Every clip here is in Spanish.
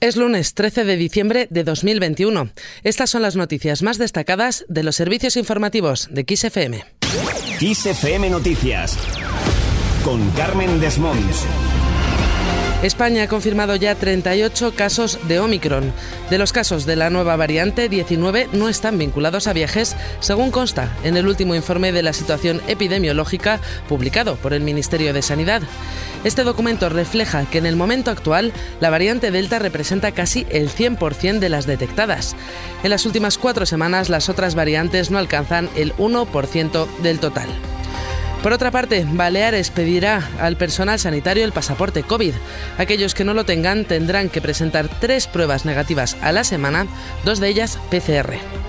Es lunes 13 de diciembre de 2021. Estas son las noticias más destacadas de los servicios informativos de XFM. XFM Noticias con Carmen Desmonts. España ha confirmado ya 38 casos de Omicron. De los casos de la nueva variante, 19 no están vinculados a viajes, según consta en el último informe de la situación epidemiológica publicado por el Ministerio de Sanidad. Este documento refleja que en el momento actual la variante Delta representa casi el 100% de las detectadas. En las últimas cuatro semanas las otras variantes no alcanzan el 1% del total. Por otra parte, Baleares pedirá al personal sanitario el pasaporte COVID. Aquellos que no lo tengan tendrán que presentar tres pruebas negativas a la semana, dos de ellas PCR.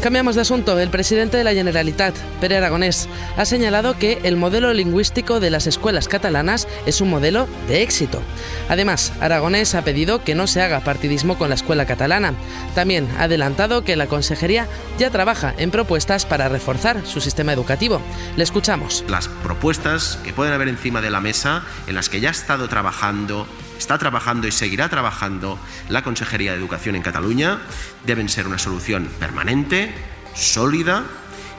Cambiamos de asunto. El presidente de la Generalitat, Pere Aragonés, ha señalado que el modelo lingüístico de las escuelas catalanas es un modelo de éxito. Además, Aragonés ha pedido que no se haga partidismo con la escuela catalana. También ha adelantado que la Consejería ya trabaja en propuestas para reforzar su sistema educativo. Le escuchamos. Las propuestas que pueden haber encima de la mesa, en las que ya ha estado trabajando está trabajando y seguirá trabajando la Consejería de Educación en Cataluña deben ser una solución permanente, sólida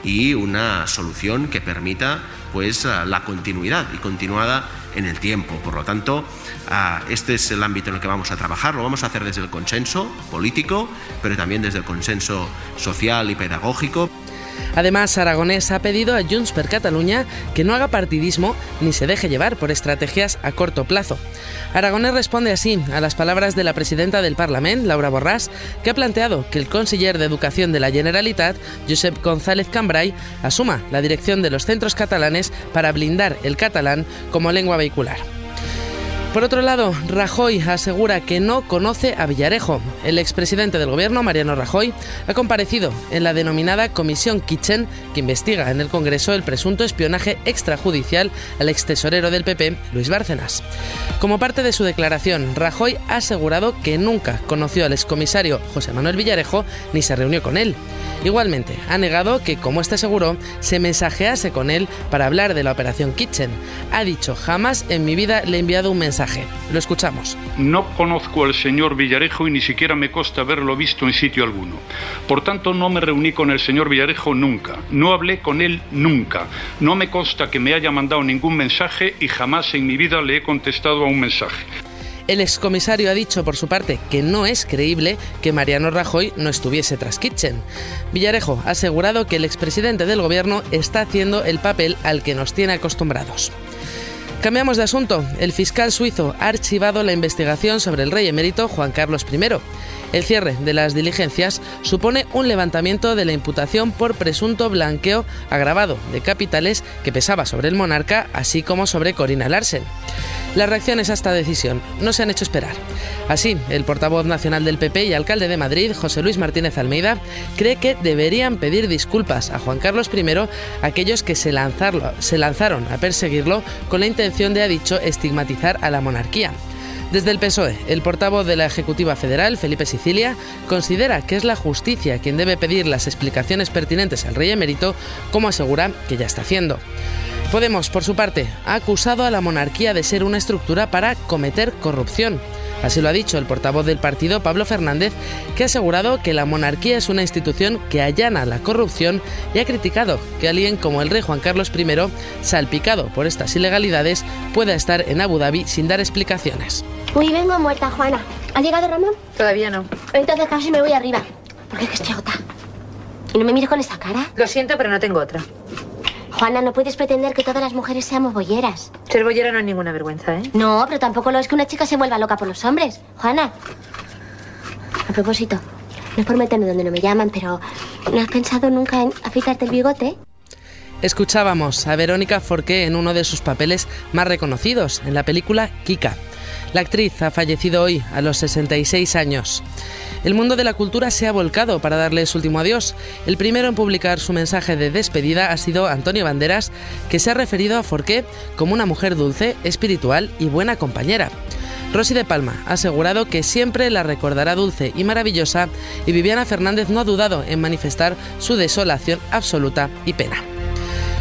y una solución que permita pues la continuidad y continuada en el tiempo. Por lo tanto, este es el ámbito en el que vamos a trabajar. Lo vamos a hacer desde el consenso político, pero también desde el consenso social y pedagógico. Además, Aragonés ha pedido a Junts per Cataluña que no haga partidismo ni se deje llevar por estrategias a corto plazo. Aragonés responde así a las palabras de la presidenta del Parlamento, Laura Borràs, que ha planteado que el conseller de Educación de la Generalitat, Josep González Cambrai, asuma la dirección de los centros catalanes para blindar el catalán como lengua vehicular. Por otro lado, Rajoy asegura que no conoce a Villarejo. El expresidente del gobierno, Mariano Rajoy, ha comparecido en la denominada Comisión Kitchen, que investiga en el Congreso el presunto espionaje extrajudicial al extesorero del PP, Luis Bárcenas. Como parte de su declaración, Rajoy ha asegurado que nunca conoció al excomisario José Manuel Villarejo ni se reunió con él. Igualmente, ha negado que, como este aseguró, se mensajease con él para hablar de la operación Kitchen. Ha dicho, jamás en mi vida le he enviado un mensaje. Lo escuchamos. No conozco al señor Villarejo y ni siquiera me consta haberlo visto en sitio alguno. Por tanto, no me reuní con el señor Villarejo nunca. No hablé con él nunca. No me consta que me haya mandado ningún mensaje y jamás en mi vida le he contestado a un mensaje. El excomisario ha dicho por su parte que no es creíble que Mariano Rajoy no estuviese tras Kitchen. Villarejo ha asegurado que el expresidente del gobierno está haciendo el papel al que nos tiene acostumbrados. Cambiamos de asunto. El fiscal suizo ha archivado la investigación sobre el rey emérito Juan Carlos I. El cierre de las diligencias supone un levantamiento de la imputación por presunto blanqueo agravado de capitales que pesaba sobre el monarca, así como sobre Corina Larsen. Las reacciones a esta decisión no se han hecho esperar. Así, el portavoz nacional del PP y alcalde de Madrid, José Luis Martínez Almeida, cree que deberían pedir disculpas a Juan Carlos I aquellos que se, se lanzaron a perseguirlo con la intención de, ha dicho, estigmatizar a la monarquía. Desde el PSOE, el portavoz de la Ejecutiva Federal, Felipe Sicilia, considera que es la justicia quien debe pedir las explicaciones pertinentes al rey emérito, como asegura que ya está haciendo. Podemos, por su parte, ha acusado a la monarquía de ser una estructura para cometer corrupción. Así lo ha dicho el portavoz del partido, Pablo Fernández, que ha asegurado que la monarquía es una institución que allana la corrupción y ha criticado que alguien como el rey Juan Carlos I, salpicado por estas ilegalidades, pueda estar en Abu Dhabi sin dar explicaciones. Uy, vengo muerta, Juana. ¿Ha llegado Ramón? Todavía no. Entonces casi me voy arriba. Porque es que estoy agotada. ¿Y no me mires con esa cara? Lo siento, pero no tengo otra. Juana, no puedes pretender que todas las mujeres seamos bolleras. Ser bollera no es ninguna vergüenza, ¿eh? No, pero tampoco lo es que una chica se vuelva loca por los hombres. Juana. A propósito, no es por meterme donde no me llaman, pero ¿no has pensado nunca en afeitarte el bigote? Escuchábamos a Verónica Forqué en uno de sus papeles más reconocidos, en la película Kika. La actriz ha fallecido hoy, a los 66 años. El mundo de la cultura se ha volcado para darle su último adiós. El primero en publicar su mensaje de despedida ha sido Antonio Banderas, que se ha referido a Forqué como una mujer dulce, espiritual y buena compañera. Rosy de Palma ha asegurado que siempre la recordará dulce y maravillosa y Viviana Fernández no ha dudado en manifestar su desolación absoluta y pena.